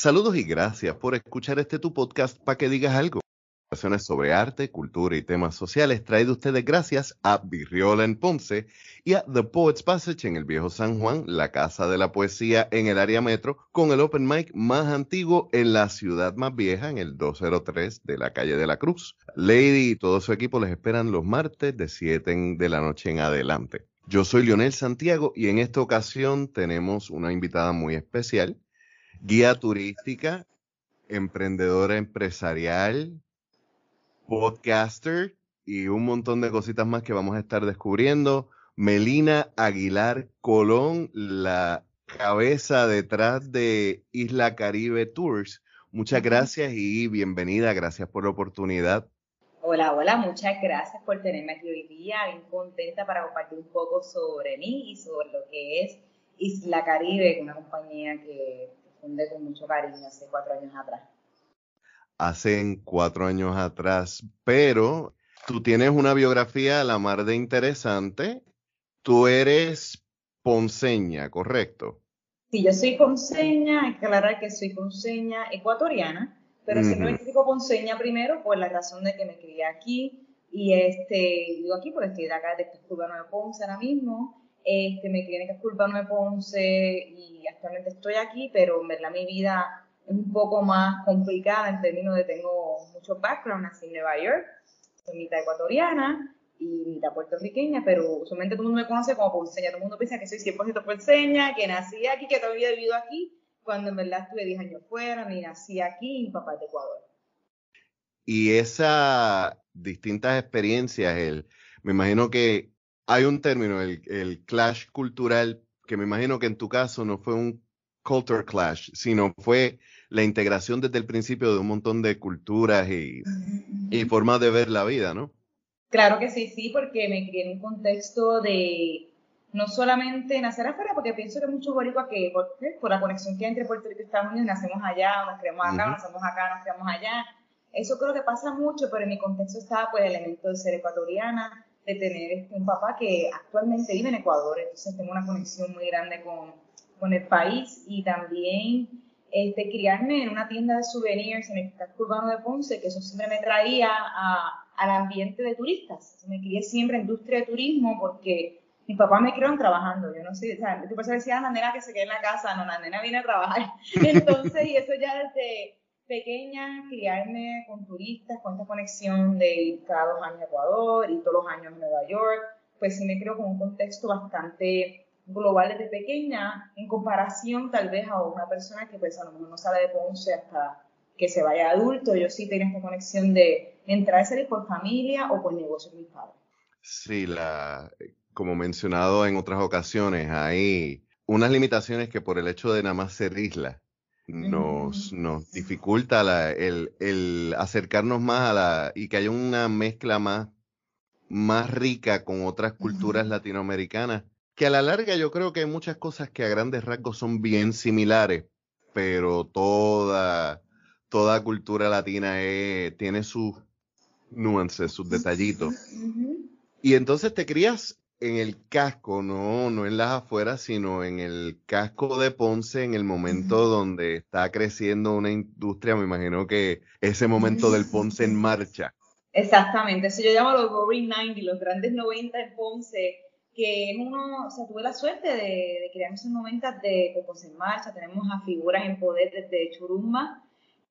Saludos y gracias por escuchar este tu podcast para que digas algo sobre arte, cultura y temas sociales traído ustedes gracias a Virriola en Ponce y a The Poets Passage en el Viejo San Juan, la casa de la poesía en el área metro, con el open mic más antiguo en la ciudad más vieja, en el 203 de la calle de la Cruz. Lady y todo su equipo les esperan los martes de 7 de la noche en adelante. Yo soy Lionel Santiago y en esta ocasión tenemos una invitada muy especial, guía turística, emprendedora empresarial, podcaster y un montón de cositas más que vamos a estar descubriendo. Melina Aguilar Colón, la cabeza detrás de Isla Caribe Tours. Muchas gracias y bienvenida. Gracias por la oportunidad. Hola, hola, muchas gracias por tenerme aquí hoy día. Bien contenta para compartir un poco sobre mí y sobre lo que es Isla Caribe, una compañía que con mucho cariño hace cuatro años atrás hace cuatro años atrás, pero tú tienes una biografía a la mar de interesante. Tú eres ponceña, ¿correcto? Sí, yo soy ponceña, aclarar que soy ponceña ecuatoriana, pero siempre me digo ponceña primero por la razón de que me crié aquí y este, digo aquí porque estoy de acá, de Casco Urbano de Ponce ahora mismo, este, me crié en Casco Urbano de Ponce y actualmente estoy aquí, pero en verdad mi vida es un poco más complicada en términos de tengo mucho background, nací en Nueva York, soy mitad ecuatoriana y mitad puertorriqueña, pero usualmente todo el mundo me conoce como ponceña, todo el mundo piensa que soy 100% ponceña, que nací aquí, que todavía he vivido aquí, cuando en verdad estuve 10 años fuera, ni nací aquí, mi papá es de Ecuador. Y esas distintas experiencias, el, me imagino que hay un término, el, el clash cultural, que me imagino que en tu caso no fue un culture clash, sino fue la integración desde el principio de un montón de culturas y, formas de ver la vida, ¿no? Claro que sí, sí, porque me crié en un contexto de no solamente nacer afuera, porque pienso que muchos boricuas que por, la conexión que hay entre Puerto Rico y Estados Unidos nacemos allá, nos creamos acá, uh nacemos acá, nos creamos allá. Eso creo que pasa mucho, pero en mi contexto estaba pues el elemento de ser ecuatoriana, de tener un papá que actualmente vive en Ecuador, entonces tengo una conexión muy grande con, con el país y también este, criarme en una tienda de souvenirs en el casco urbano de Ponce, que eso siempre me traía a, al ambiente de turistas. Me crié siempre en industria de turismo porque mi papá me criaron trabajando. Yo no sé, o sea, tu persona decía, la nena que se quede en la casa, no, la nena viene a trabajar. Entonces, y eso ya desde pequeña, criarme con turistas, con esta conexión de ir cada dos años a Ecuador y todos los años a Nueva York, pues sí me creo con un contexto bastante global desde pequeña en comparación tal vez a una persona que pues a lo mejor no sale de Ponce hasta que se vaya adulto. Yo sí tengo esta conexión de entrar a salir por familia o por negocio con mis padres. Sí, la, como mencionado en otras ocasiones, hay unas limitaciones que por el hecho de nada más ser isla nos, nos dificulta el, el, acercarnos más a la y que haya una mezcla más, más rica con otras culturas latinoamericanas que a la larga yo creo que hay muchas cosas que a grandes rasgos son bien similares, pero toda, toda cultura latina tiene sus nuances, sus detallitos. Y entonces te crías en el casco, no, no en las afueras, sino en el casco de Ponce, en el momento donde está creciendo una industria, me imagino que ese momento del Ponce en marcha. Exactamente, eso yo llamo los Roaring 90, los grandes 90 en Ponce, que uno, o sea, tuve la suerte de, de crear esos 90 de Cocos en Marcha, tenemos a figuras en poder desde Churumba,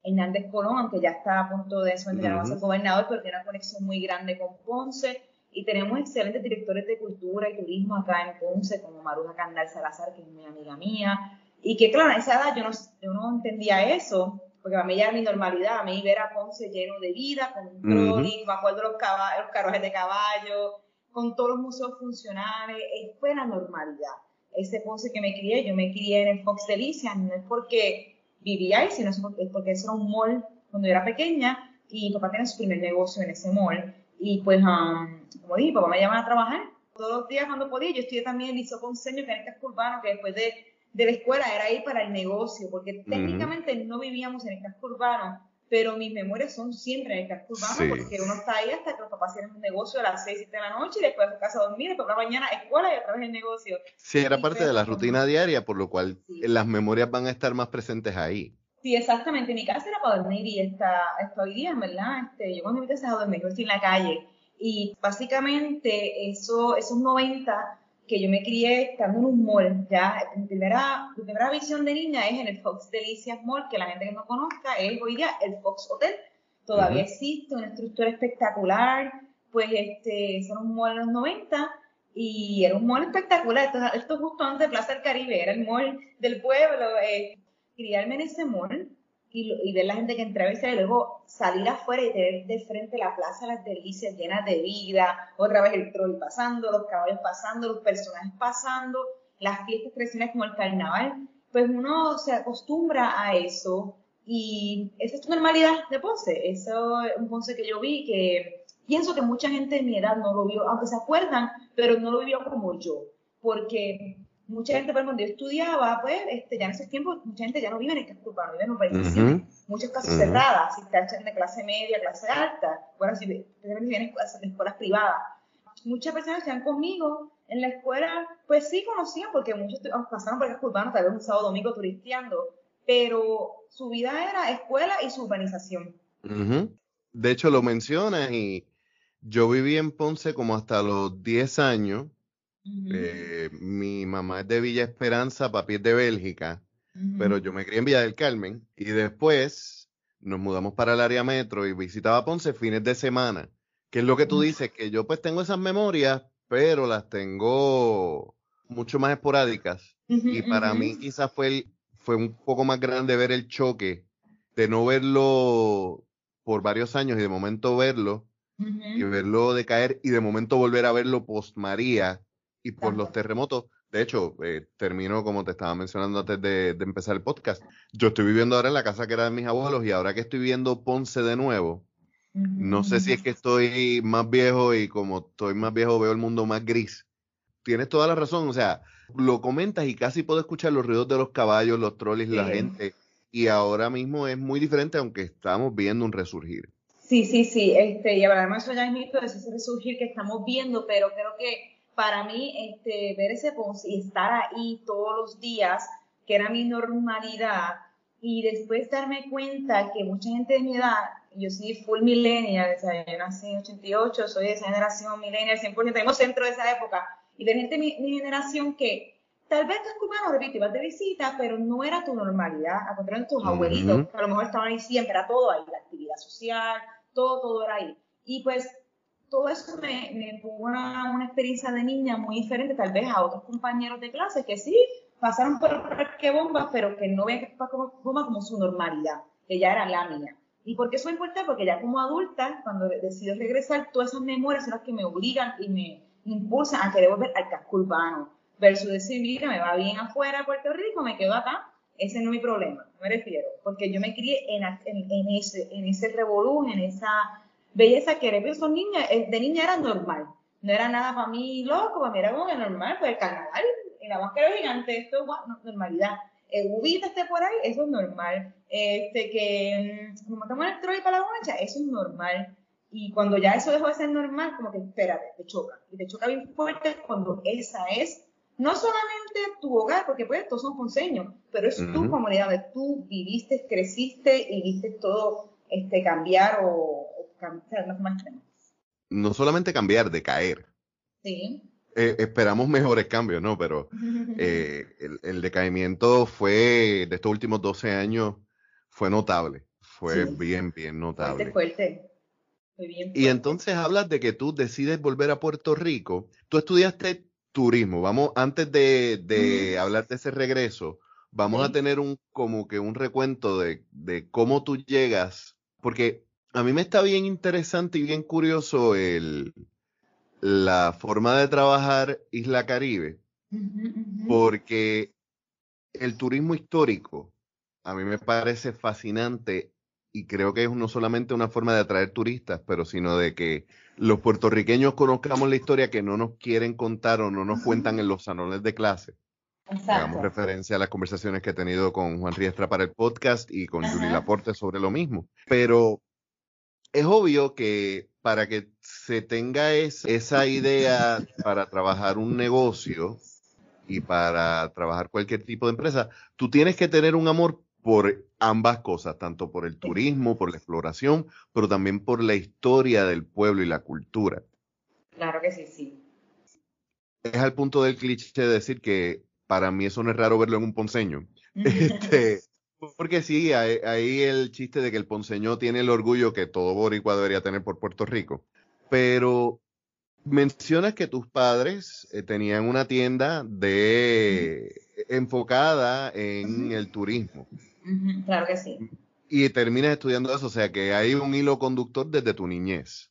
Hernández Colón, aunque ya está a punto de eso, ya no va a ser gobernador, pero tiene una conexión muy grande con Ponce, y tenemos excelentes directores de cultura y turismo acá en Ponce, como Maruja Candal Salazar, que es mi amiga mía, y que claro, a esa edad yo no, yo no entendía eso, porque a mí ya era mi normalidad, a mí ver a Ponce lleno de vida, con un trolley, me acuerdo los, caballos, los carruajes de caballo, con todos los museos funcionales, fue la normalidad. Ese Ponce que me crié, yo me crié en el Fox Delicias, no es porque vivía ahí, sino es porque eso era un mall cuando yo era pequeña y mi papá tenía su primer negocio en ese mall. Y pues, um, como dije, papá me llamaba a trabajar todos los días cuando podía. Yo estudié también el Liceo Ponceño, que era casco urbano, que después de, de la escuela era ir para el negocio, porque técnicamente no vivíamos en el casco urbano, pero mis memorias son siempre en el casco urbano porque uno está ahí hasta que los papás tienen un negocio a las 6, 7 de la noche y después a su casa a dormir, después por la mañana escuela y otra vez el negocio. Sí, era parte de la rutina diaria, por lo cual las memorias van a estar más presentes ahí. Sí, exactamente. Mi casa era para dormir y está, está hoy día, ¿verdad? Este, yo cuando mi casa a dormir, estoy en la calle. Y básicamente eso, esos 90 que yo me crié estando en un mall, ya, mi primera, mi primera visión de niña es en el Fox Delicias Mall, que la gente que no conozca es hoy día el Fox Hotel. Todavía existe una estructura espectacular, pues este, son un mall en los 90 y era un mall espectacular. Esto, esto justo antes de Plaza del Caribe, era el mall del pueblo. Eh, criarme en ese mall y, ver la gente que salía, y luego salir afuera y tener de frente la plaza Las Delicias llenas de vida, otra vez el troll pasando, los caballos pasando, los personajes pasando, las fiestas tradicionales como el carnaval, pues uno se acostumbra a eso y esa es tu normalidad de Ponce, eso es un Ponce que yo vi que pienso que mucha gente de mi edad no lo vio, aunque se acuerdan, pero no lo vivió como yo, porque mucha gente, por cuando yo estudiaba, pues, este, ya en esos tiempos, mucha gente ya no vive en el casco urbano, vive en urbanización. Muchas casas cerradas, si están de clase media, clase alta, bueno, si vienen en escuelas, privadas. Muchas personas que están conmigo en la escuela, pues sí conocían, porque muchos pasaron por el casco urbano, tal vez un sábado domingo turisteando, pero su vida era escuela y su urbanización. De hecho, lo mencionas y yo viví en Ponce como hasta los 10 años eh, mi mamá es de Villa Esperanza, papi es de Bélgica, pero yo me crié en Villa del Carmen y después nos mudamos para el área metro y visitaba Ponce fines de semana. Que es lo que tú dices, que yo pues tengo esas memorias, pero las tengo mucho más esporádicas. y para mí quizás fue, fue un poco más grande ver el choque de no verlo por varios años y de momento verlo y verlo decaer y de momento volver a verlo post María y por los terremotos. De hecho, eh, termino como te estaba mencionando antes de, empezar el podcast. Yo estoy viviendo ahora en la casa que era de mis abuelos y ahora que estoy viendo Ponce de nuevo, no sé si es que estoy más viejo y como estoy más viejo veo el mundo más gris. Tienes toda la razón, o sea, lo comentas y casi puedo escuchar los ruidos de los caballos, los troles, la gente. Y ahora mismo es muy diferente, aunque estamos viendo un resurgir. Sí, sí, sí. Este, y además eso ya mito de ese resurgir que estamos viendo, pero creo que para mí este, ver ese post y estar ahí todos los días, que era mi normalidad, y después darme cuenta que mucha gente de mi edad, yo soy full millennial, o sea, yo nací en 88, soy de esa generación millennial, 100%, tengo centro de esa época, y de gente de mi, generación que tal vez te escuchaban, repito, ibas de visita, pero no era tu normalidad, a contrario de tus abuelitos, que a lo mejor estaban ahí siempre, era todo ahí, la actividad social, todo, todo era ahí. Y pues todo eso me, me una, experiencia de niña muy diferente tal vez a otros compañeros de clase que sí pasaron por parque bombas, pero que no ven bombas como su normalidad, que ya era la mía. ¿Y por qué es importante? Porque ya como adulta, cuando decido regresar, todas esas memorias son las que me obligan y me impulsan a querer volver al casco urbano. Versus decir, mira, me va bien afuera Puerto Rico, me quedo acá. Ese no es mi problema, me refiero. Porque yo me crié en, en, en ese, en ese revolú, en esa belleza que pero son niñas, eh, de niña era normal. No era nada para mí loco, para mí era como que normal, pues el carnaval, y la máscara gigante, esto es normalidad. El ubita esté por ahí, eso es normal. Este, que nos mm, matamos el troll para la guacha, eso es normal. Y cuando ya eso dejó de ser normal, como que espérate, te choca. Y te choca bien fuerte cuando esa es no solamente tu hogar, porque pues todos son conseños, pero es tu comunidad donde tú viviste, creciste y viste todo este, cambiar o, no solamente cambiar, de caer. Sí. Eh, esperamos mejores cambios, ¿no? Pero eh, el, decaimiento fue, de estos últimos 12 años, fue notable. Fue bien, bien notable. Fuerte, fuerte. Y entonces hablas de que tú decides volver a Puerto Rico. Tú estudiaste turismo. Vamos, antes de, hablar de ese regreso, vamos a tener un como que un recuento de, de cómo tú llegas, porque a mí me está bien interesante y bien curioso el, la forma de trabajar Isla Caribe, porque el turismo histórico a mí me parece fascinante y creo que es no solamente una forma de atraer turistas, pero sino de que los puertorriqueños conozcamos la historia que no nos quieren contar o no nos cuentan en los salones de clase. Hagamos referencia a las conversaciones que he tenido con Juan Riestra para el podcast y con Julie Laporte sobre lo mismo. Pero es obvio que para que se tenga esa idea para trabajar un negocio y para trabajar cualquier tipo de empresa, tú tienes que tener un amor por ambas cosas, tanto por el turismo, por la exploración, pero también por la historia del pueblo y la cultura. Claro que sí, sí. Es al punto del cliché de decir que para mí eso no es raro verlo en un ponceño. este, porque sí, ahí el chiste de que el ponceño tiene el orgullo que todo boricua debería tener por Puerto Rico. Pero mencionas que tus padres eh, tenían una tienda de enfocada en el turismo. Claro que sí. Y terminas estudiando eso, o sea que hay un hilo conductor desde tu niñez.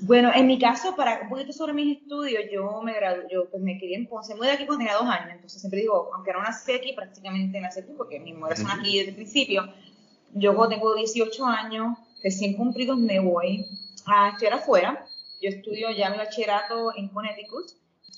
Bueno, en mi caso, para un poquito sobre mis estudios, yo me gradué, yo pues me quedé en Ponce, me mudé aquí cuando tenía dos años, entonces siempre digo, aunque no nací aquí, prácticamente nací aquí, porque mis mujeres son aquí desde el principio. Yo tengo 18 años, recién cumplidos, me voy a estudiar afuera. Yo estudio ya mi bachillerato en Connecticut,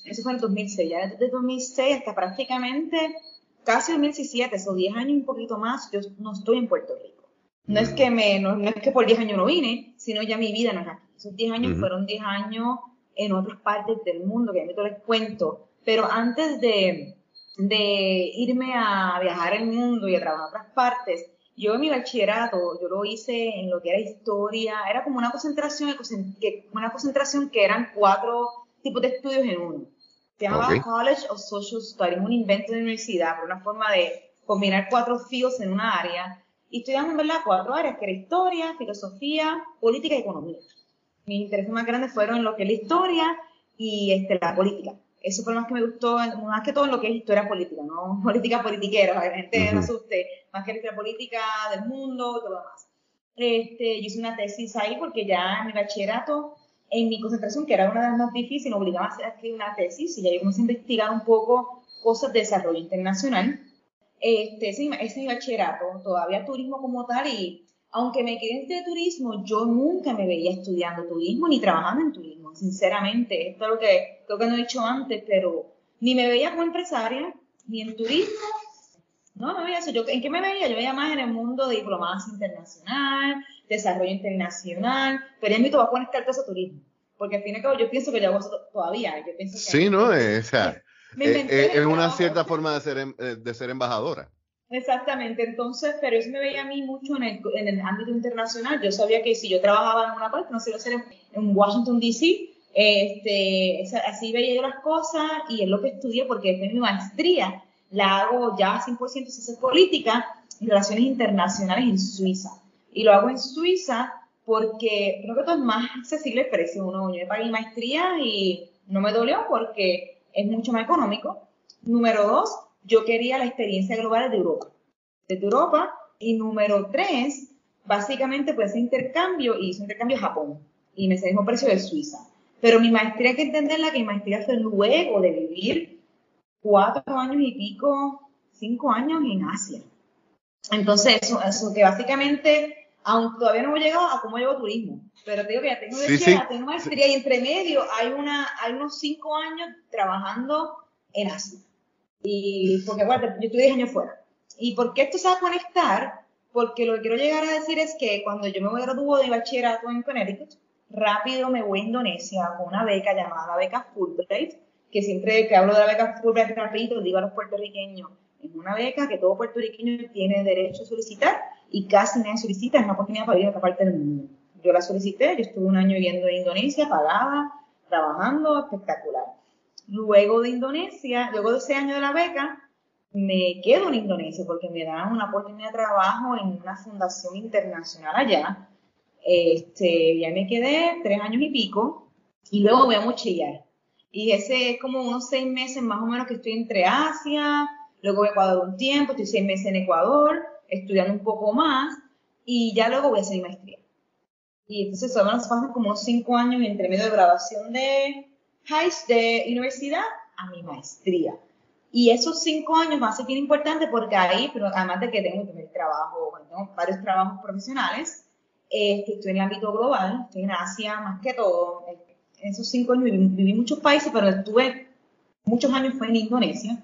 eso fue en el 2006, ya desde 2006 hasta prácticamente casi 2017, esos 10 años un poquito más, yo no estoy en Puerto Rico. No es que me, no, es que por 10 años no vine, sino ya mi vida no es aquí. Esos 10 años fueron 10 años en otras partes del mundo, que a mí te les cuento. Pero antes de, de irme a viajar el mundo y a trabajar en otras partes, yo en mi bachillerato, yo lo hice en lo que era historia, era como una concentración, una concentración que eran cuatro tipos de estudios en uno. Se llamaba College of Social Studies, un invento de universidad, por una forma de combinar cuatro fields en una área. Y estudiamos, en verdad, cuatro áreas, que era historia, filosofía, política y economía. Mis intereses más grandes fueron en lo que es la historia y este, la política. Eso fue lo más que me gustó, más que todo en lo que es historia política, no política politiquera, para que la gente no asuste, más que la historia política del mundo y todo lo demás. Este, yo hice una tesis ahí porque ya en mi bachillerato en mi concentración, que era una de las más difíciles, me obligaba a escribir una tesis y ya yo comencé a investigar un poco cosas de desarrollo internacional. Este, ese, ese bachillerato, todavía turismo como tal, y aunque me quedé de turismo, yo nunca me veía estudiando turismo ni trabajando en turismo, sinceramente. Esto es lo que creo que no he dicho antes, pero ni me veía como empresaria, ni en turismo, no me veía eso. Yo, ¿En qué me veía? Yo veía más en el mundo de diplomacia internacional, desarrollo internacional, pero en mi va a poner cartas a turismo. Porque al fin y al cabo yo pienso que yo hago eso todavía. Yo pienso que sí, ¿no? Es, o sea, eh, eh, es, una cierta forma de ser, em, eh, de ser embajadora. Exactamente, entonces, pero eso me veía a mí mucho en el, en el ámbito internacional. Yo sabía que si yo trabajaba en una parte, no sé, hacer en, Washington, D.C., este, así veía yo las cosas y es lo que estudié porque después mi maestría la hago ya 100% ciencia política y relaciones internacionales en Suiza y lo hago en Suiza porque creo que todo es más accesible el precio. Uno, yo pagué maestría y no me dolió porque es mucho más económico. Número dos, yo quería la experiencia global de Europa. De Europa. Y número tres, básicamente pues ese intercambio, y hice intercambio a Japón. Y me salió el precio de Suiza. Pero mi maestría hay que entenderla que mi maestría fue luego de vivir cuatro años y pico, cinco años en Asia. Entonces, eso, eso que básicamente aunque todavía no hemos llegado a cómo llevo turismo, pero te digo que ya tengo, sí, tengo maestría y entre medio hay, una, hay unos cinco años trabajando en Asia. Y porque, bueno, yo estuve 10 años fuera. ¿Y por qué esto se va a conectar? Porque lo que quiero llegar a decir es que cuando yo me graduar de bachillerato en Connecticut, rápido me voy a Indonesia con una beca llamada beca Fulbright, que siempre que hablo de la beca Fulbright rapidito digo a los puertorriqueños, es una beca que todo puertorriqueño tiene derecho a solicitar y casi nadie solicita, es una oportunidad para ir a otra parte del mundo. Yo la solicité, yo estuve un año viviendo en Indonesia, pagada, trabajando, espectacular. Luego de Indonesia, luego de ese año de la beca, me quedo en Indonesia porque me dan una oportunidad de trabajo en una fundación internacional allá. Este, ya me quedé tres años y pico y luego voy a mochillar. Y ese es como unos seis meses más o menos que estoy entre Asia, luego voy a Ecuador un tiempo, estoy seis meses en Ecuador, estudiando un poco más y ya luego voy a hacer mi maestría. Y entonces solo nos pasan como cinco años entre medio de graduación de high de universidad a mi maestría. Y esos cinco años van a bien importantes porque ahí, pero además de que tengo mi primer trabajo, tengo varios trabajos profesionales, eh, que estoy en el ámbito global, estoy en Asia más que todo. En esos cinco años viví, viví muchos países, pero estuve muchos años fue en Indonesia.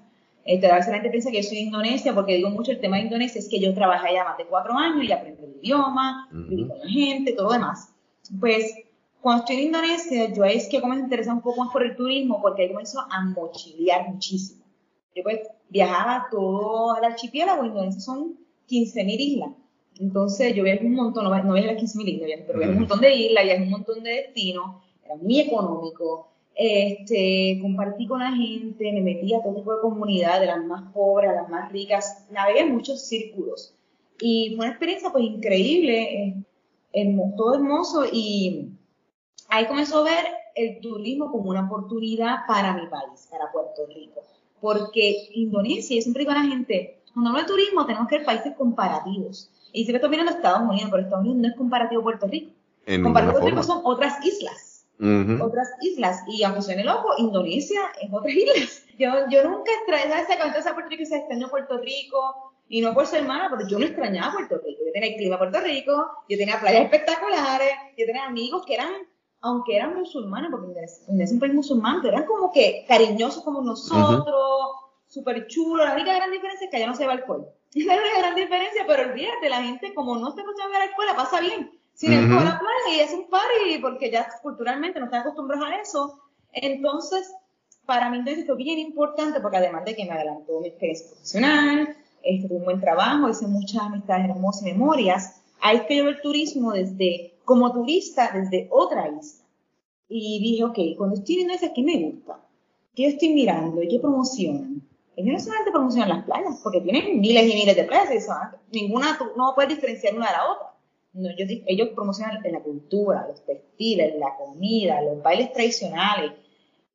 Este, a veces la gente piensa que yo soy de Indonesia, porque digo mucho el tema de Indonesia, es que yo trabajé allá más de cuatro años y aprendí el idioma, viví con la gente, todo demás. Pues, cuando estoy en Indonesia, yo es que comencé a interesar un poco más por el turismo, porque ahí comenzó a mochilear muchísimo. Yo pues viajaba todo el archipiélago, Indonesia son 15.000 islas. Entonces yo viajé un montón, no, no viajé las 15.000 islas, pero viajé un montón de islas, viajé un montón de destinos, era muy económico. Este, compartí con la gente, me metí a todo tipo de comunidad, de las más pobres a las más ricas, navegué en muchos círculos. Y fue una experiencia pues increíble, eh, todo hermoso y ahí comenzó a ver el turismo como una oportunidad para mi país, para Puerto Rico. Porque Indonesia, yo siempre digo a la gente, cuando hablo de turismo tenemos que ver países comparativos. Y siempre estoy mirando Estados Unidos, pero Estados Unidos no es comparativo a Puerto Rico. comparativo a Puerto Rico son otras islas. Otras islas. Y aunque suene loco, Indonesia es otra isla. Yo, yo nunca extrañé, ¿sabes? Cuando a Puerto Rico se extrañó Puerto Rico, y no por ser mala, pero yo no extrañaba Puerto Rico. Yo tenía el clima de Puerto Rico, yo tenía playas espectaculares, yo tenía amigos que eran, aunque eran musulmanes, porque en es un país musulmán, pero eran como que cariñosos como nosotros, súper chulos. La única gran diferencia es que allá no se va alcohol. Es la única gran diferencia, pero olvídate, la gente como no se acostumbra a ver alcohol, la pasa bien. Sin uh -huh. la playa y es un party, porque ya culturalmente no están acostumbrados a eso. Entonces, para mí entonces fue bien importante, porque además de que me adelantó mi experiencia profesional, este, tuve un buen trabajo, hice muchas amistades hermosas memorias. Ahí que yo veo el turismo desde, como turista, desde otra isla. Y dije, ok, cuando estoy viendo eso, ¿qué me gusta? ¿Qué estoy mirando? ¿Y qué promocionan? Ellos no solamente promocionan las playas, porque tienen miles y miles de playas, y ninguna, no puedes diferenciar una de la otra. No, ellos, ellos promocionan la cultura, los textiles, la comida, los bailes tradicionales,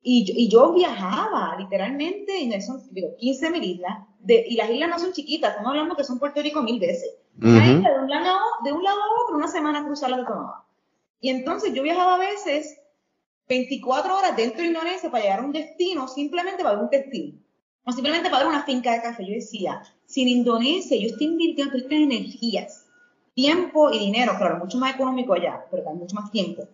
y yo, y yo viajaba, literalmente, y son digo, 15 mil islas, de, y las islas no son chiquitas, estamos hablando que son Puerto Rico mil veces. Uh -huh. de, un lado, de un lado a otro, una semana cruzarla de tomaba. Y entonces yo viajaba a veces 24 horas dentro de Indonesia para llegar a un destino, simplemente para ver un textil. O simplemente para ver una finca de café. Yo decía, si en Indonesia yo estoy invirtiendo estas energías, tiempo y dinero, claro, mucho más económico allá, pero también mucho más tiempo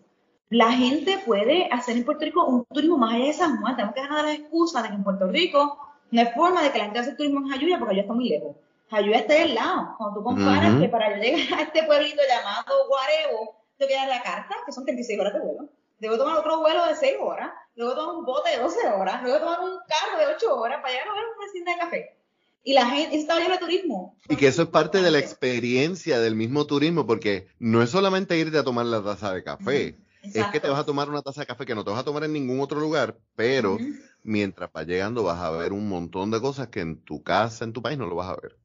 la gente puede hacer en Puerto Rico un turismo más allá de San Juan. Tenemos que dejar de las excusas de que en Puerto Rico no hay forma de que la gente haga turismo en Jayuya porque Jayuya está muy lejos. Jayuya está del lado. Cuando tú comparas uh -huh. que para llegar a este pueblito llamado Guarebo, tengo que dar la carta, que son 36 horas de vuelo. Debo tomar otro vuelo de 6 horas, luego tomar un bote de 12 horas, luego tomar un carro de 8 horas para llegar a ver una cinta de café. Y la gente, estaba lleno de turismo. Y que eso es parte de la experiencia del mismo turismo, porque no es solamente irte a tomar la taza de café. Exacto. es que te vas a tomar una taza de café que no te vas a tomar en ningún otro lugar, pero uh -huh. mientras vas llegando vas a ver un montón de cosas que en tu casa, en tu país, no lo vas a ver.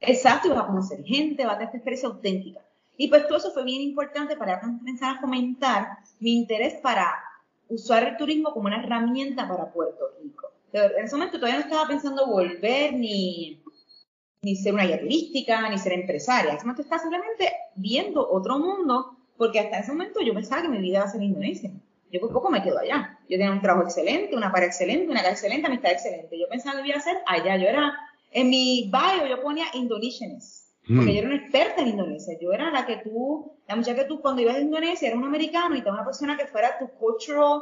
Exacto, y vas a conocer gente, vas a tener esta experiencia auténtica. Y pues todo eso fue bien importante para comenzar a fomentar mi interés para usar el turismo como una herramienta para Puerto Rico. En ese momento todavía no estaba pensando volver ni, ni ser una guía turística, ni ser empresaria. En ese momento estaba simplemente viendo otro mundo porque hasta ese momento yo pensaba que mi vida iba a ser Indonesia. Yo por poco me quedo allá. Yo tenía un trabajo excelente, una pareja excelente, una casa excelente, amistad excelente. Yo pensaba que iba a ser allá. Yo era, en mi bio yo ponía Indonesians, porque mm. yo era una experta en Indonesia. Yo era la que tú, la muchacha que tú cuando ibas a Indonesia era un americano y una persona que fuera tu cultural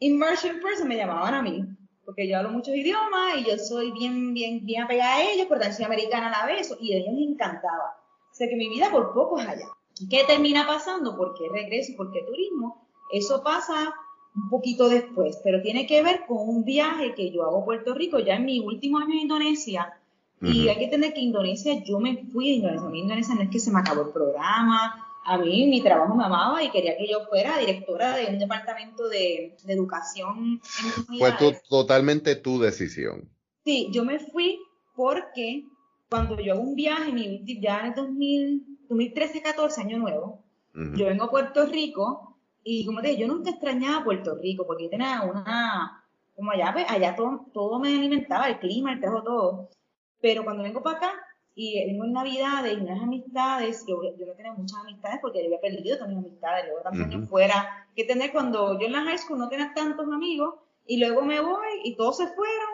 immersion person, me llamaban a mí. Porque yo hablo muchos idiomas y yo soy bien, bien, bien apegada a ellos, pero también soy americana a la vez y a ellos les encantaba. O sea que mi vida por poco es allá. ¿Qué termina pasando? ¿Por qué regreso por qué turismo? Eso pasa un poquito después, pero tiene que ver con un viaje que yo hago a Puerto Rico ya en mi último año en Indonesia. Uh -huh. Y hay que entender que Indonesia, yo me fui a Indonesia. A mí Indonesia no es que se me acabó el programa. A mí mi trabajo me amaba y quería que yo fuera directora de un departamento de, de educación. En Fue tu, totalmente tu decisión. Sí, yo me fui porque cuando yo hago un viaje, ya en el 2000 2013-14, año nuevo, uh -huh. yo vengo a Puerto Rico y como te dije, yo nunca extrañaba Puerto Rico porque yo tenía una, como allá, pues, allá todo, todo me alimentaba, el clima, el trabajo, todo. Pero cuando vengo para acá y vengo en Navidades y unas amistades, yo, yo no tenía muchas amistades porque yo había perdido todas mis amistades, luego tantos uh -huh. fuera, que tener cuando yo en la high school no tenía tantos amigos y luego me voy y todos se fueron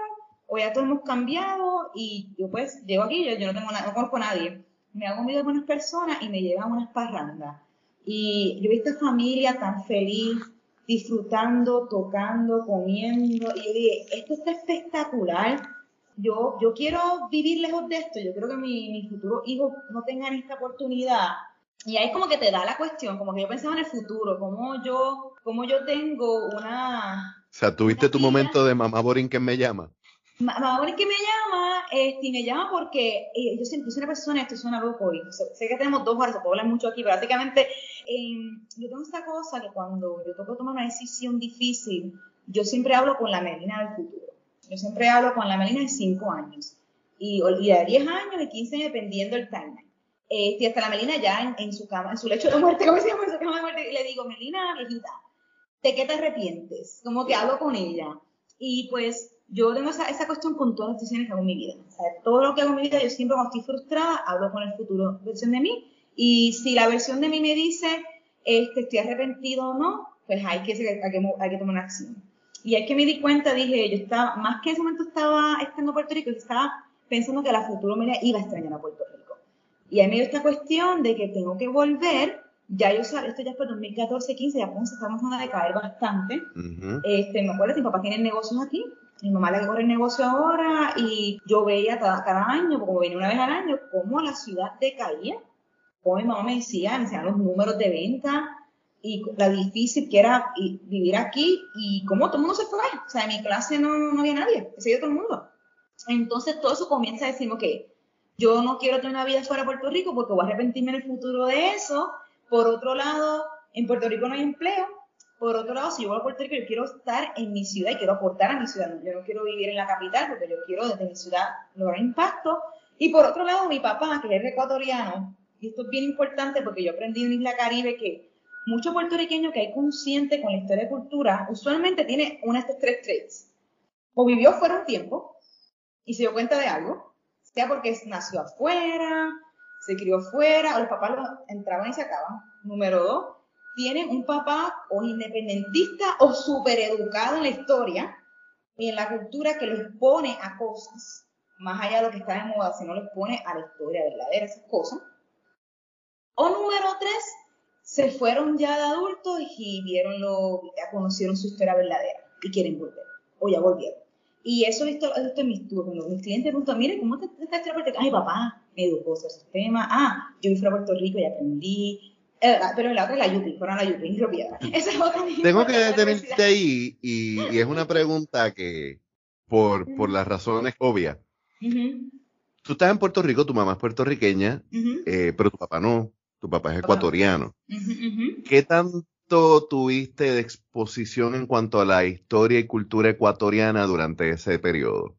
o ya todos hemos cambiado y yo pues llego aquí, yo, yo no tengo no conozco a nadie me hago amigo de buenas personas y me llevan a unas parrandas. Y yo he visto familia tan feliz, disfrutando, tocando, comiendo. Y yo dije, esto está espectacular. Yo, yo quiero vivir lejos de esto. Yo creo que mi, mi futuro hijo no tengan esta oportunidad. Y ahí como que te da la cuestión, como que yo pensaba en el futuro, como yo, como yo tengo una... O sea, tuviste tu momento de mamá Borín que me llama. Mamá es que me llama, este, y me llama porque eh, yo, siento, soy una persona, esto suena loco, y sé, que tenemos dos horas, puedo hablar mucho aquí, pero básicamente em, yo tengo esta cosa que cuando yo tengo que tomar una decisión difícil, yo siempre hablo con la Melina del futuro. Yo siempre hablo con la Melina de 5 años, y, de 10 años, de 15 años, dependiendo del timeline. Este, hasta la Melina ya en, su cama, en su lecho de muerte, ¿cómo se llama? En su cama de muerte, y le digo, Melina, viejita, ¿de qué te arrepientes? Como que hablo con ella. Y pues yo tengo esa, esa cuestión con todas las decisiones que hago en mi vida. O sea, todo lo que hago en mi vida, yo siempre cuando estoy frustrada, hablo con el futuro versión de mí. Y si la versión de mí me dice, este, estoy arrepentido o no, pues hay que, hay que, hay que tomar una acción. Y es que me di cuenta, dije, yo estaba, más que en ese momento estaba estando en Puerto Rico, yo estaba pensando que a la futuro me iba a extrañar a Puerto Rico. Y ahí me dio esta cuestión de que tengo que volver ya yo sabía, esto ya fue 2014, 15, ya pues estamos a decaer bastante. este, me acuerdo, mi papá tiene negocios aquí, mi mamá la que corre el negocio ahora, y yo veía cada, cada año, como venía una vez al año, cómo la ciudad decaía. Como mi mamá me decía, me decían los números de venta y la difícil que era vivir aquí y cómo todo el mundo se fue. O sea, en mi clase no, no había nadie, se iba todo el mundo. Entonces todo eso comienza a decirme, que yo no quiero tener una vida fuera de Puerto Rico porque voy a arrepentirme en el futuro de eso por otro lado, en Puerto Rico no hay empleo. Por otro lado, si yo voy a Puerto Rico, yo quiero estar en mi ciudad y quiero aportar a mi ciudad. Yo no quiero vivir en la capital porque yo quiero desde mi ciudad lograr impacto. Y por otro lado, mi papá, que es ecuatoriano, y esto es bien importante porque yo aprendí en Isla Caribe que muchos puertorriqueños que hay consciente con la historia de cultura, usualmente tiene una de estas tres traits. O vivió fuera un tiempo y se dio cuenta de algo, sea porque nació afuera, se crió fuera, o los papás entraban y se acaban. Número dos, tienen un papá o independentista o súper educado en la historia y en la cultura que los pone a cosas, más allá de lo que está de moda, sino los pone a la historia verdadera, esas cosas. O número tres, se fueron ya de adultos y vieron lo, ya conocieron su historia verdadera y quieren volver, o ya volvieron. Y eso esto, esto en mis turnos. Mis clientes preguntan, mire, ¿cómo te, te estás Ay, papá, me educó sobre ese tema. Ah, yo fui a Puerto Rico y aprendí. Eh, ah, pero la otra es la Yupi, fueron la Yupi, Esa es otra Tengo que detenerte ahí y, y, es una pregunta que, por, por las razones obvias. Tú estás en Puerto Rico, tu mamá es puertorriqueña, eh, pero tu papá no. Tu papá es ecuatoriano. ¿Qué tanto tuviste de exposición en cuanto a la historia y cultura ecuatoriana durante ese periodo?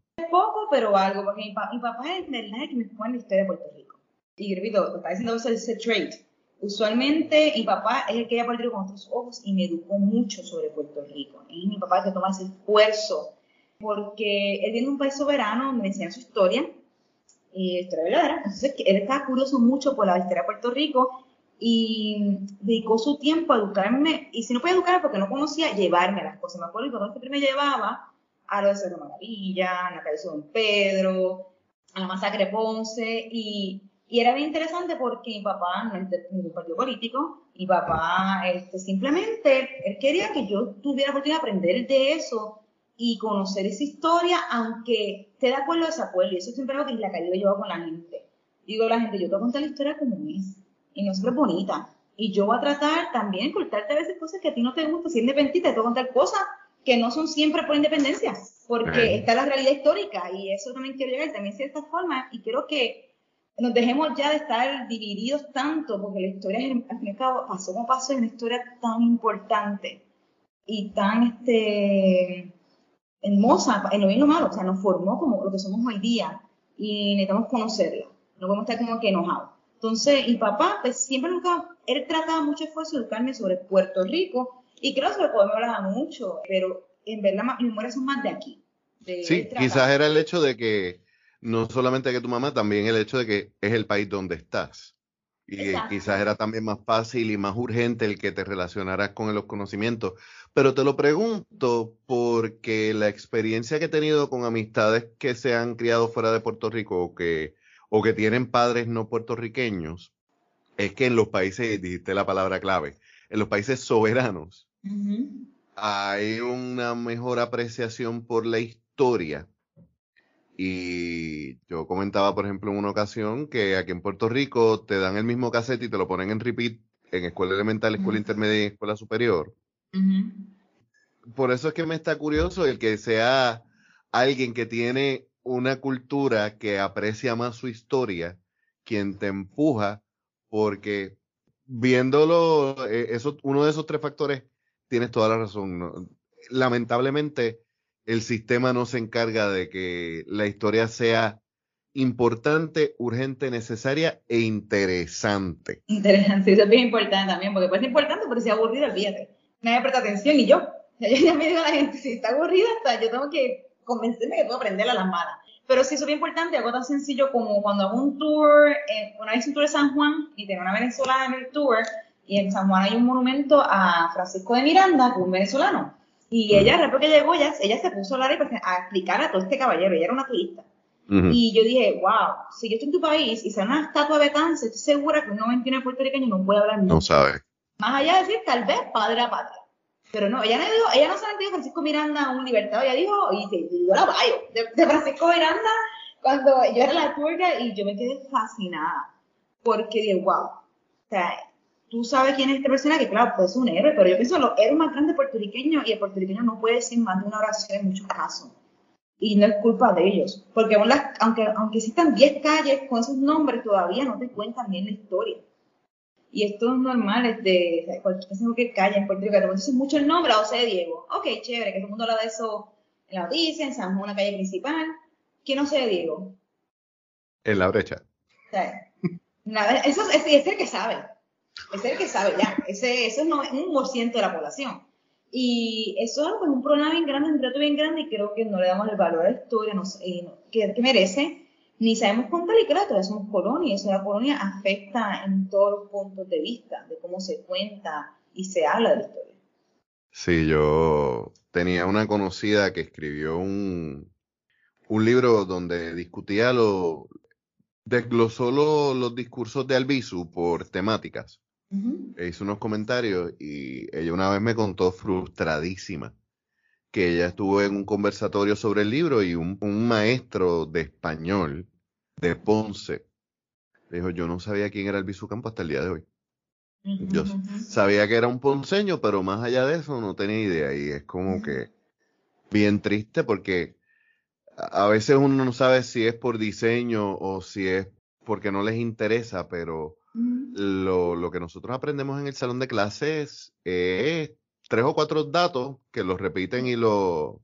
pero algo, porque mi, papá es verdad que me fue en la historia de Puerto Rico. Y repito, está diciendo ese trait. Usualmente mi papá es el que a Puerto Rico con otros ojos y me educó mucho sobre Puerto Rico. Y mi papá que toma ese esfuerzo, porque él viene de un país soberano, me enseña su historia, y historia verdadera. Entonces, él estaba curioso mucho por la historia de Puerto Rico y dedicó su tiempo a educarme, y si no podía educarme porque no conocía, llevarme a las cosas. Me acuerdo que cuando siempre me llevaba a lo de Cerro Maravilla, a la calle Don Pedro, a la masacre Ponce, y, y, era bien interesante porque mi papá no es de ningún partido político, mi papá este, simplemente, él quería que yo tuviera la oportunidad de aprender de eso y conocer esa historia, aunque esté de acuerdo o desacuerdo, y eso siempre es lo que la calle lleva con la gente. Digo a la gente, yo te voy a contar la historia como es, y no siempre es bonita. Y yo voy a tratar también de contarte a veces cosas que a ti no te gustan, si es independentista, te voy a contar cosas que no son siempre por independencia, porque está la realidad histórica y eso también quiero llegar también de cierta forma y quiero que nos dejemos ya de estar divididos tanto, porque la historia, al fin y al cabo, pasó como pasó, es una historia tan importante y tan este, hermosa, en lo bien y lo malo, o sea, nos formó como lo que somos hoy día y necesitamos conocerla, no podemos estar como que enojados. Entonces, y papá, pues siempre nunca, él trataba mucho esfuerzo de educarme sobre Puerto Rico, y creo que sobre me hablaba mucho, pero en verdad mis memorias son más de aquí. sí, quizás era el hecho de que no solamente que tu mamá, también el hecho de que es el país donde estás. Y quizás era también más fácil y más urgente el que te relacionaras con los conocimientos. Pero te lo pregunto porque la experiencia que he tenido con amistades que se han criado fuera de Puerto Rico o que, o que tienen padres no puertorriqueños, es que en los países, dijiste la palabra clave, en los países soberanos, hay una mejor apreciación por la historia. Y yo comentaba, por ejemplo, en una ocasión que aquí en Puerto Rico te dan el mismo cassette y te lo ponen en repeat en escuela elemental, escuela intermedia y escuela superior. Por eso es que me está curioso el que sea alguien que tiene una cultura que aprecia más su historia, quien te empuja, porque viéndolo, eh, eso, uno de esos tres factores, tienes toda la razón. Lamentablemente, el sistema no se encarga de que la historia sea importante, urgente, necesaria e interesante. Interesante, eso es bien importante también, porque ser importante, pero si es aburrida, olvídate. Nadie presta atención y yo. Yo ya me digo a la gente, si está aburrida, hasta yo tengo que convencerme que puedo aprender a las malas. Pero sí, eso es bien importante, algo tan sencillo como cuando hago un tour, eh, una vez un tour de San Juan y tengo una venezolana en el tour, y en San Juan hay un monumento a Francisco de Miranda, que es un venezolano. Y ella, después que llegó, ella, ella se puso a hablar y pues, a explicar a todo este caballero, ella era una turista. Y yo dije, wow, si yo estoy en tu país y se una estatua de Betance, estoy segura que un 99 puertorriqueño no puede hablar No sabe. Más allá de decir, tal vez, padre a patria. Pero no, ella no, dijo, ella no solamente dijo Francisco Miranda, un libertado, ella dijo, y yo la bailo, de, Francisco Miranda, cuando yo era la turca y yo me quedé fascinada, porque dije, wow, o sea, tú sabes quién es esta persona, que claro, puede ser un héroe, pero yo pienso los héroes más grandes puertorriqueños y el puertorriqueño no puede decir más de una oración en muchos casos. Y no es culpa de ellos, porque aunque, aunque existan 10 calles con esos nombres, todavía no te cuentan bien la historia. Y esto es normal, es de cualquier calle en Puerto Rico, entonces mucho el nombre, José Diego. Ok, chévere, que todo el mundo habla de eso en la noticia, en San Juan, una calle principal. ¿Quién no sé Diego? En la brecha. eso es, es el que sabe. Es el que sabe ya. Ese, eso es un por ciento de la población. Y eso es un problema bien grande, un reto bien grande, y creo que no le damos el valor a la historia eh, que, merece, ni sabemos contar y claro, todavía somos colonia, eso la colonia afecta en todos los puntos de vista, de cómo se cuenta y se habla de la historia. Sí, yo tenía una conocida que escribió un, un libro donde discutía lo, desglosó los discursos de Albizu por temáticas. E hizo unos comentarios y ella una vez me contó frustradísima que ella estuvo en un conversatorio sobre el libro y un, maestro de español de Ponce dijo, yo no sabía quién era Albizu Campo hasta el día de hoy. Yo sabía que era un ponceño, pero más allá de eso no tenía idea y es como que bien triste porque a veces uno no sabe si es por diseño o si es porque no les interesa, pero lo, lo, que nosotros aprendemos en el salón de clases es tres o cuatro datos que los repiten y lo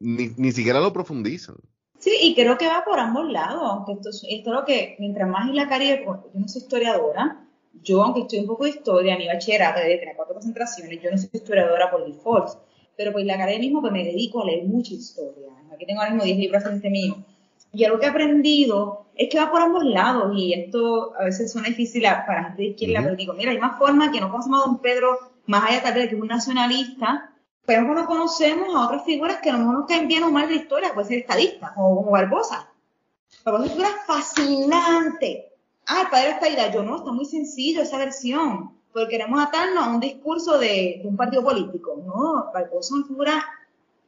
ni, ni siquiera lo profundizan. Sí, y creo que va por ambos lados, aunque esto, esto es lo que, mientras más en la carrera, yo no soy historiadora, yo aunque estoy un poco de historia, mi bachillerato de tener cuatro concentraciones, yo no soy historiadora por default, pero pues la carrera mismo pues me dedico a leer mucha historia. Aquí tengo ahora mismo 10 libros frente mío. Y algo que he aprendido es que va por ambos lados y esto a veces suena difícil para gente de izquierda, pero digo, mira, hay más formas que no conocemos a don Pedro, más allá tal vez de que es un nacionalista, pero no conocemos a otras figuras que a lo mejor nos caen bien o mal de la historia, puede ser estadista o como Barbosa. Barbosa es una figura fascinante. Ah, el padre de esta yo no, está muy sencillo esa versión porque queremos atarnos a un discurso de, un partido político. No, Barbosa es una figura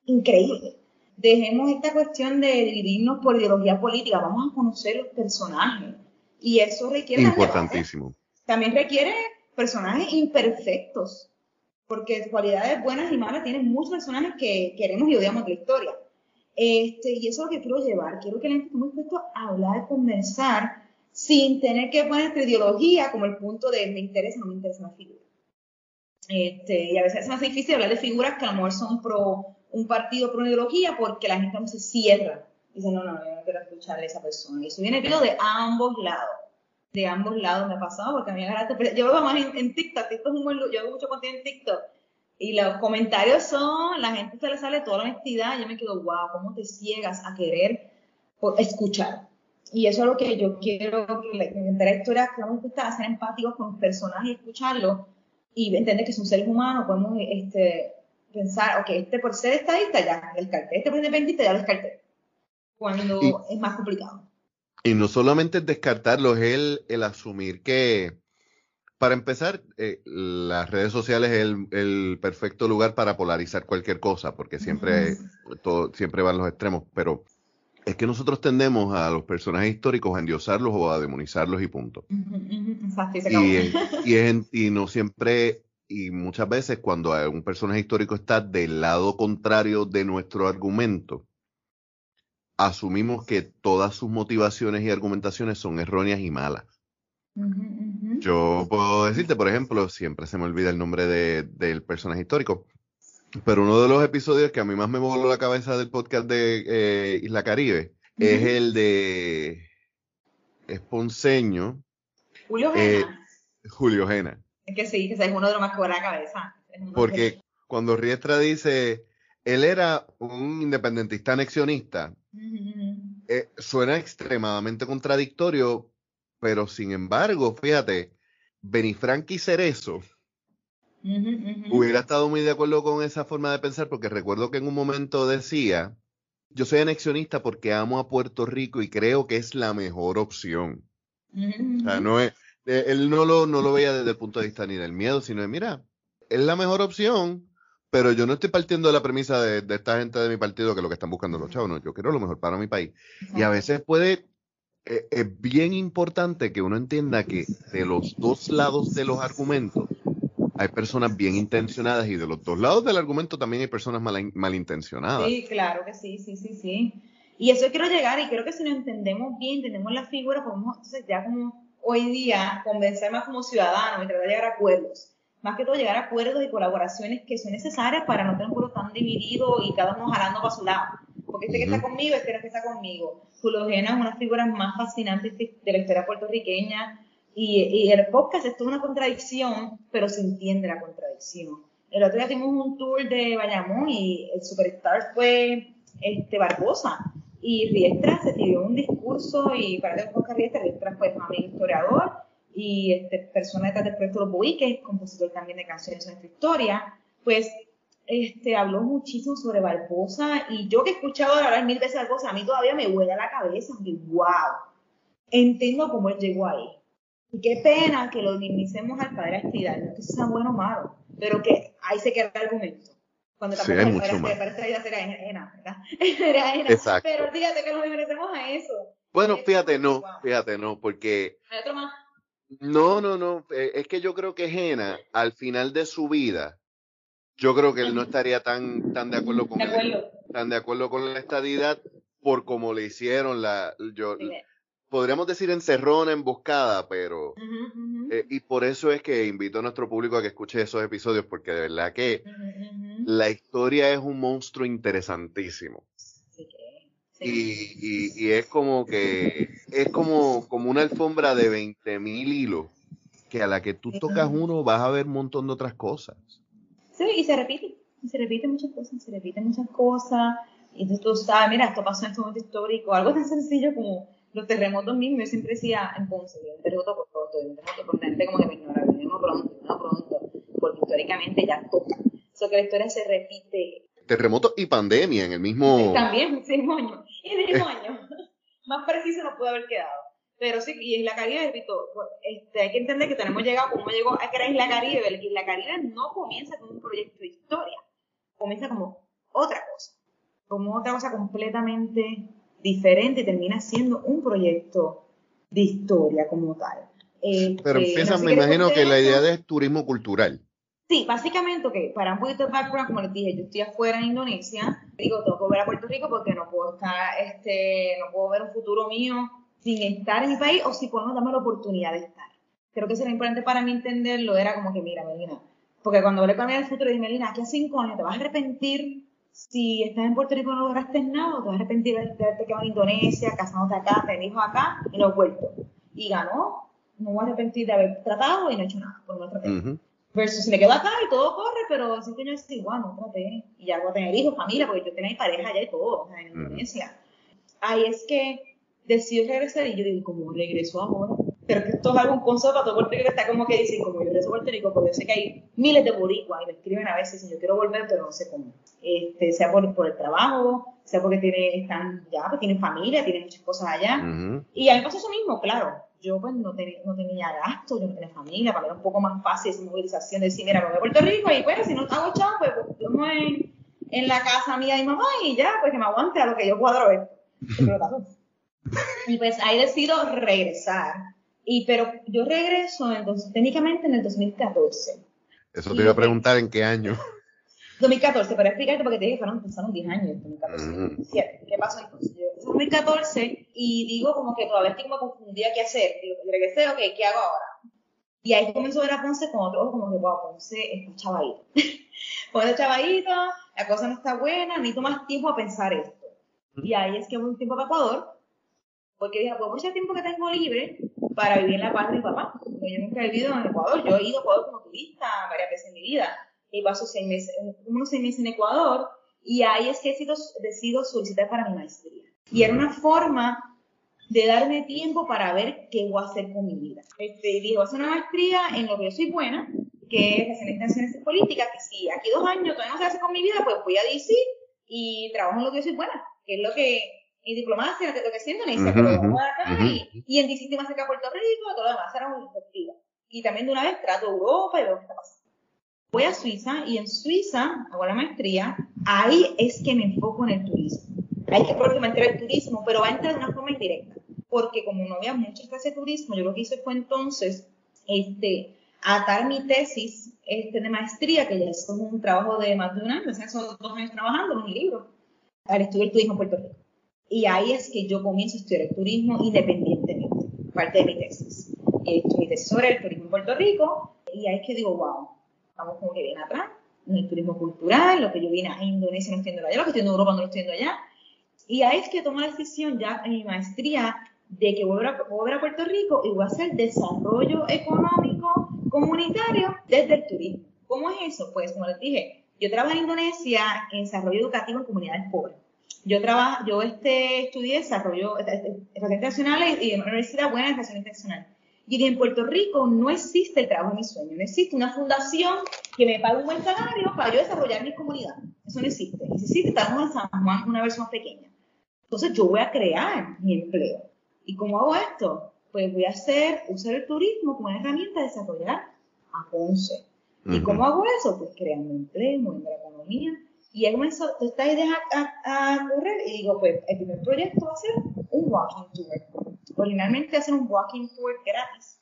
increíble. Dejemos esta cuestión de dividirnos por ideología política, vamos a conocer los personajes. Y eso requiere... Importantísimo. También requiere personajes imperfectos, porque cualidades buenas y malas tienen muchos personajes que queremos y odiamos de la historia. Este, y eso es lo que quiero llevar. Quiero que la gente esté muy dispuesto a hablar, conversar, sin tener que poner tu ideología como el punto de me interesa o no me interesa una figura. Este, y a veces es más difícil hablar de figuras que a lo mejor son pro un partido, pro una ideología, porque la gente no se cierra. Dice, no, no, yo no quiero escucharle a esa persona. Y eso viene de ambos lados. De ambos lados me ha pasado, porque a mí me agarraste. Yo lo más en, TikTok, TikTok es un yo hago mucho contenido en TikTok. Y los comentarios son, la gente se le sale toda la honestidad. Y yo me quedo, wow, ¿cómo te ciegas a querer escuchar? y eso es lo que yo quiero que la, historia que vamos a ser empáticos con los y escucharlos y entender que son seres humanos, podemos este, pensar, ok, este por ser estadista ya descarté, este por ser independentista ya lo descarté, cuando es más complicado. Y no solamente es descartarlo, es el, el asumir que, para empezar, eh, las redes sociales es el, el, perfecto lugar para polarizar cualquier cosa, porque siempre, todo, siempre van los extremos, pero es que nosotros tendemos a los personajes históricos a endiosarlos o a demonizarlos y punto. y, y, no siempre, y muchas veces cuando un personaje histórico está del lado contrario de nuestro argumento, asumimos que todas sus motivaciones y argumentaciones son erróneas y malas. Yo puedo decirte, por ejemplo, siempre se me olvida el nombre del personaje histórico, pero uno de los episodios que a mí más me voló la cabeza del podcast de eh, Isla Caribe es el de Esponseño. Julio eh, Gena. Julio Gena. Es que sí, que es uno de los más que la cabeza. Porque cuando Riestra dice, él era un independentista anexionista, eh, suena extremadamente contradictorio, pero sin embargo, fíjate, Benifranqui Cerezo hubiera estado muy de acuerdo con esa forma de pensar, porque recuerdo que en un momento decía, yo soy anexionista porque amo a Puerto Rico y creo que es la mejor opción. O sea, no es, él no lo, no lo veía desde el punto de vista ni del miedo, sino de, mira, es la mejor opción, pero yo no estoy partiendo de la premisa de, esta gente de mi partido que lo que están buscando los chavos, no, yo quiero lo mejor para mi país. Y a veces puede, eh, es bien importante que uno entienda que de los dos lados de los argumentos hay personas bien intencionadas y de los dos lados del argumento también hay personas mal, malintencionadas. Sí, claro que sí, sí, sí, sí. Y eso quiero llegar y creo que si lo entendemos bien, entendemos la figura, podemos entonces ya como hoy día convencer más como ciudadanos y tratar de llegar a acuerdos más que todo llegar a acuerdos y colaboraciones que son necesarias para no tener un pueblo tan dividido y cada uno jalando para su lado. Porque este que está conmigo, este que está conmigo. Julio Gena es una figuras más fascinantes de la historia puertorriqueña y, y el podcast es toda una contradicción, pero se entiende la contradicción. El otro día tuvimos un tour de Bayamón y el superstar fue este Barbosa. Y Riestra se dio un discurso y para que podcast Riestra, Riestra fue un amigo historiador y este, persona detrás del proyecto Los que es compositor también de canciones en nuestra historia, pues este, habló muchísimo sobre Barbosa y yo que he escuchado hablar mil veces Barbosa, a mí todavía me huele a la cabeza, y wow, entiendo cómo él llegó ahí. Y qué pena que lo minimicemos al padre Astridal, no que sea bueno o malo, pero que ahí se queda el argumento. Cuando sí, hay mucho más. Era ajena, ¿verdad? Era ajena. Exacto. Pero fíjate que nos merecemos a eso. Bueno, fíjate, no, fíjate, no, porque... Hay otro más. No, no, no. Eh, es que yo creo que Jena, al final de su vida, yo creo que él no estaría tan, tan de acuerdo con tan de acuerdo con la estadidad por como le hicieron la, yo, podríamos decir encerrona, emboscada, pero eh, y por eso es que invito a nuestro público a que escuche esos episodios porque de verdad que la historia es un monstruo interesantísimo. Y, es como que es como, como una alfombra de 20 mil hilos que a la que tú tocas uno vas a ver un montón de otras cosas. Sí, y se repite, y se repiten muchas cosas, se repiten muchas cosas. Y entonces tú sabes, mira, esto pasó en este momento histórico, algo tan sencillo como los terremotos mismos. Yo siempre decía en Ponce, un terremoto por pronto, un terremoto por gente como que me ignora, no pronto, no pronto, porque históricamente ya toca. Eso que la historia se repite terremoto y pandemia en el mismo... También, sí, moño. En el mismo año. Más preciso no puede haber quedado. Pero sí, y Isla Caribe, repito, este, hay que entender que tenemos llegado, como llegó a que era Isla Caribe, Isla Caribe no comienza como un proyecto de historia, comienza como otra cosa, como otra cosa completamente diferente, termina siendo un proyecto de historia como tal. Pero este, empieza, me imagino que la idea de turismo cultural. Sí, básicamente, que para un poquito de background, como les dije, yo estoy afuera en Indonesia, digo, tengo que volver a Puerto Rico porque no puedo estar, este, no puedo ver un futuro mío sin estar en mi país o si podemos darme la oportunidad de estar. Creo que sería importante para mí entenderlo, era como que, mira, Melina, porque cuando hablé con ella del futuro, dije, Melina, aquí a cinco años te vas a arrepentir si estás en Puerto Rico y no lograste nada, te vas a arrepentir de haberte quedado en Indonesia, casándote acá, tener hijos acá y no has vuelto. Y ganó, no voy a arrepentir de haber tratado y no he hecho nada por nuestro país. Versus si me quedo acá y todo corre, pero si que es igual, no traté. Y ya voy a tener hijos, familia, porque yo tenía mi pareja allá y todo, o sea, en Indonesia. Ahí es que decido regresar y yo digo, ¿cómo regreso ahora? Pero que esto es algo, un consejo para todo Puerto Rico está como que dicen, como yo regreso a Puerto Rico, porque yo sé que hay miles de boricuas y me escriben a veces y yo quiero volver, pero no sé cómo. Este, sea por, por el trabajo, sea porque tiene, están ya, pues tienen familia, tienen muchas cosas allá. Y a mí pasó eso mismo, claro yo pues no, no tenía gasto, yo no tenía familia, para mí era un poco más fácil esa movilización de decir, mira, me voy a Puerto Rico y pues si no hago chavo, pues, pues yo me voy en la casa mía y mamá y ya, pues que me aguante a lo que yo cuadro esto. y pues ahí decido regresar. Y pero yo regreso entonces, técnicamente en el 2014. Eso te iba a preguntar en qué año. 2014, para explicarte porque te dije, fueron, pasaron 10 años, 2014, 2017. ¿Qué pasó entonces? Yo 2014 y digo como que todavía estoy como confundida qué hacer. Digo, regresé, ok, ¿qué hago ahora? Y ahí comenzó a ver a Ponce con otro como que, wow, Ponce está chavadito. Ponce chavadito, la cosa no está buena, necesito más tiempo a pensar esto. Y ahí es que voy un tiempo para Ecuador, porque dije, pues mucho tiempo que tengo libre para vivir en la paz de mi papá. Yo nunca he vivido en Ecuador, yo he ido a Ecuador como turista varias veces en mi vida. Y paso seis meses, unos seis meses en Ecuador, y ahí es que decido, decido solicitar para mi maestría. Y era una forma de darme tiempo para ver qué voy a hacer con mi vida. Este, dije, voy a hacer una maestría en lo que yo soy buena, que es hacer intenciones políticas, que si aquí dos años todavía no se hace con mi vida, pues voy a DC y trabajo en lo que yo soy buena, que es lo que en diplomacia, lo que siento, en uh -huh, acá, y, y, en DC más cerca Puerto Rico, todo lo demás será muy efectiva. Y también de una vez trato Europa y veo qué está pasando. Voy a Suiza y en Suiza hago la maestría, ahí es que me enfoco en el turismo hay que propiamente el turismo, pero va a entrar de una forma indirecta, porque como no había mucha clase de turismo, yo lo que hice fue entonces este, atar mi tesis este, de maestría, que ya es un trabajo de más de un año, o sea, son dos años trabajando en un libro, al estudiar el turismo en Puerto Rico. Y ahí es que yo comienzo a estudiar el turismo independientemente, parte de mi tesis. Y mi tesis sobre el turismo en Puerto Rico, y ahí es que digo, wow, vamos como que bien atrás, en el turismo cultural, lo que yo vine a Indonesia no entiendo allá, lo que estoy en Europa no lo estoy allá, y ahí es que tomo la decisión ya en mi maestría de que voy a, voy a, Puerto Rico y voy a hacer desarrollo económico comunitario desde el turismo. ¿Cómo es eso? Pues como les dije, yo trabajo en Indonesia en desarrollo educativo en comunidades pobres. Yo trabajo, yo este, estudié desarrollo este, este, relaciones internacionales y en una universidad buena de relaciones internacionales. Y en Puerto Rico no existe el trabajo de mi sueño, no existe una fundación que me pague un buen salario para yo desarrollar mi comunidad. Eso no existe. Y si existe, estamos en San Juan, una versión pequeña. Entonces yo voy a crear mi empleo. ¿Y cómo hago esto? Pues voy a hacer, usar el turismo como una herramienta de desarrollar a Ponce. ¿Y cómo hago eso? Pues creando empleo, moviendo la economía. Y he comenzado esta idea a, a, correr y digo, pues el primer proyecto va a ser un walking tour. Originalmente hacer un walking tour gratis.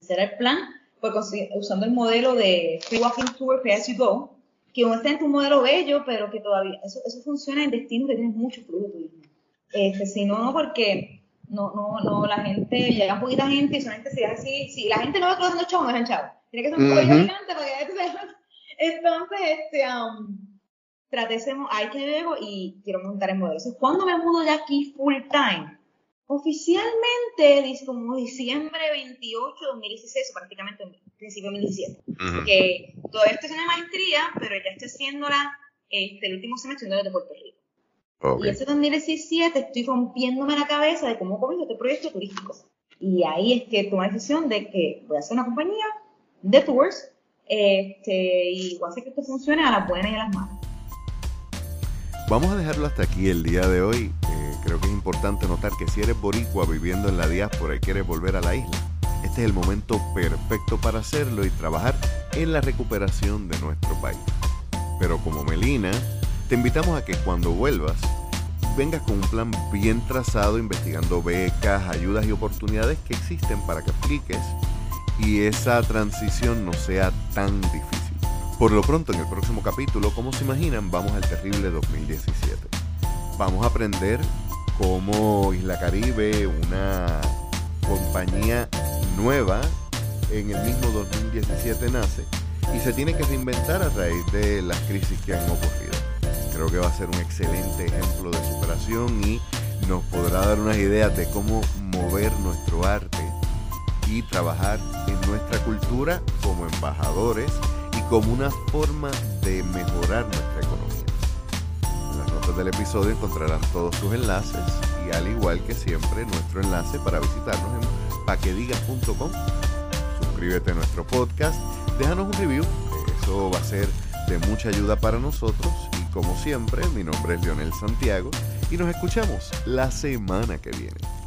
Ese era el plan, pues usando el modelo de Free Walking Tour Pay As You Go, que es un modelo bello, pero que todavía, eso, eso funciona en destinos que tienen mucho flujo turismo. Este, si no, no, porque no, no, no, la gente, llega poquita gente y solamente se así, si la gente no va cruzando chavos, no dejan chavos. Tiene que ser un poco gigante para que Entonces, este, um, tratésemos, hay que luego y quiero montar el modelo. Entonces, ¿cuándo me mudo ya aquí full time? Oficialmente, dice como diciembre 28 de 2016, prácticamente en principio de 2017. Que todavía estoy haciendo maestría, pero ya estoy haciéndola este, el último semestre de Puerto Rico. Y ese 2017 estoy rompiéndome la cabeza de cómo comienzo este proyecto turístico. Y ahí es que tomé la decisión de que voy a hacer una compañía de tours este, y voy a hacer que esto funcione a las buenas y a las malas. Vamos a dejarlo hasta aquí el día de hoy. Eh, creo que es importante notar que si eres boricua viviendo en la diáspora y quieres volver a la isla, este es el momento perfecto para hacerlo y trabajar en la recuperación de nuestro país. Pero como Melina, te invitamos a que cuando vuelvas vengas con un plan bien trazado investigando becas, ayudas y oportunidades que existen para que apliques y esa transición no sea tan difícil. Por lo pronto en el próximo capítulo, como se imaginan, vamos al terrible 2017. Vamos a aprender cómo Isla Caribe, una compañía nueva, en el mismo 2017 nace y se tiene que reinventar a raíz de las crisis que han ocurrido. Creo que va a ser un excelente ejemplo de superación y nos podrá dar unas ideas de cómo mover nuestro arte y trabajar en nuestra cultura como embajadores como una forma de mejorar nuestra economía. En las notas del episodio encontrarán todos sus enlaces y al igual que siempre nuestro enlace para visitarnos en paquedigas.com. Suscríbete a nuestro podcast, déjanos un review, eso va a ser de mucha ayuda para nosotros como siempre, mi nombre es Leonel Santiago y nos escuchamos la semana que viene.